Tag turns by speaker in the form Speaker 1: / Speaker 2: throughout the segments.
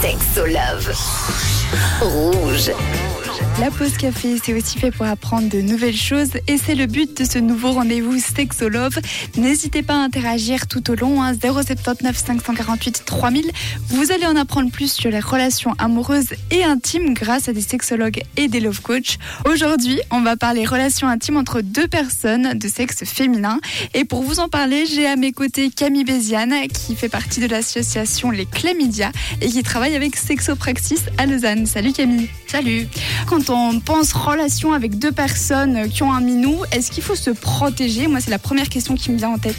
Speaker 1: Sexo Love. Rouge.
Speaker 2: La pause café, c'est aussi fait pour apprendre de nouvelles choses et c'est le but de ce nouveau rendez-vous Sexo Love. N'hésitez pas à interagir tout au long, hein, 079 548 3000. Vous allez en apprendre plus sur les relations amoureuses et intimes grâce à des sexologues et des love coachs. Aujourd'hui, on va parler relations intimes entre deux personnes de sexe féminin. Et pour vous en parler, j'ai à mes côtés Camille Béziane qui fait partie de l'association Les Chlamydia et qui travaille avec Sexopraxis à Lausanne. Salut Camille.
Speaker 3: Salut.
Speaker 2: Quand on pense relation avec deux personnes qui ont un minou, est-ce qu'il faut se protéger? Moi, c'est la première question qui me vient en tête.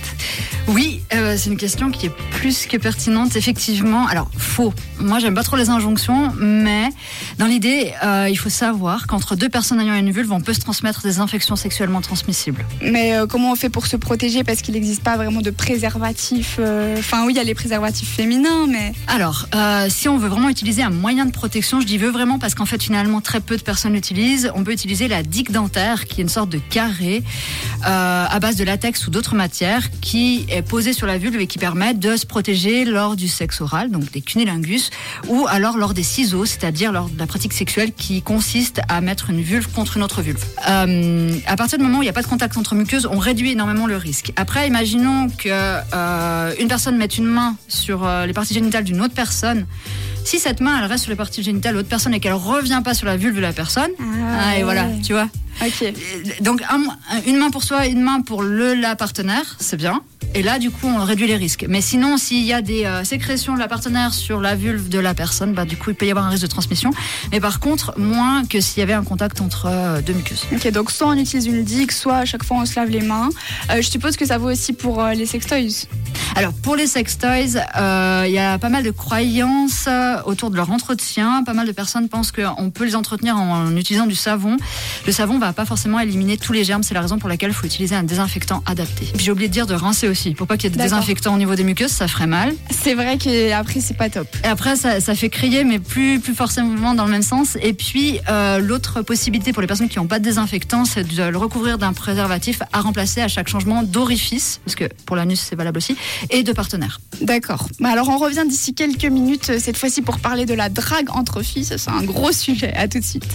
Speaker 3: Oui, euh, c'est une question qui est plus que pertinente, effectivement. Alors, faux. Moi, j'aime pas trop les injonctions, mais dans l'idée, euh, il faut savoir qu'entre deux personnes ayant une vulve, on peut se transmettre des infections sexuellement transmissibles.
Speaker 2: Mais euh, comment on fait pour se protéger? Parce qu'il n'existe pas vraiment de préservatif. Enfin, oui, il y a les préservatifs féminins, mais.
Speaker 3: Alors, si on veut vraiment utiliser un moyen de protection, je dis veut vraiment parce qu'en fait, finalement, très peu de personnes l'utilisent. On peut utiliser la digue dentaire, qui est une sorte de carré euh, à base de latex ou d'autres matières, qui est posée sur la vulve et qui permet de se protéger lors du sexe oral, donc des cunnilingus, ou alors lors des ciseaux, c'est-à-dire lors de la pratique sexuelle qui consiste à mettre une vulve contre une autre vulve. Euh, à partir du moment où il n'y a pas de contact entre muqueuses, on réduit énormément le risque. Après, imaginons que euh, une personne mette une main sur les parties génitales d'une autre personne. Si cette main, elle reste sur les parties génitales de l'autre personne et qu'elle revient pas sur la vulve de la personne, ah, et
Speaker 2: ouais.
Speaker 3: voilà, tu vois. Donc un- une main pour soi, une main pour le la partenaire, c'est bien. Et là, du coup, on réduit les risques. Mais sinon, s'il y a des euh, sécrétions de la partenaire sur la vulve de la personne, bah, du coup, il peut y avoir un risque de transmission. Mais par contre, moins que s'il y avait un contact entre euh, deux muqueuses.
Speaker 2: Ok, donc soit on utilise une digue, soit à chaque fois on se lave les mains. Euh, je suppose que ça vaut aussi pour les sextoys.
Speaker 3: Alors pour les sextoys, euh, il y a pas mal de croyances euh, autour de leur entretien. Pas mal de personnes pensent qu'on peut les entretenir en, utilisant du savon. Le savon va pas forcément éliminer tous les germes. C'est la raison pour laquelle il faut utiliser un désinfectant adapté. J'ai oublié de dire de rincer aussi. Pour pas qu'il y ait de désinfectant au niveau des muqueuses, ça ferait mal.
Speaker 2: C'est vrai qu'après c'est pas top.
Speaker 3: Et après, ça, ça fait crier, mais plus, plus forcément dans le même sens. Et puis, euh, l'autre possibilité pour les personnes qui n'ont pas de désinfectant, c'est de le recouvrir d'un préservatif à remplacer à chaque changement d'orifice, parce que pour l'anus, c'est valable aussi, et de partenaire.
Speaker 2: D'accord. Bah alors on revient d'ici quelques minutes, euh, cette fois-ci pour parler de la drague entre filles. C'est un gros sujet. À tout de suite.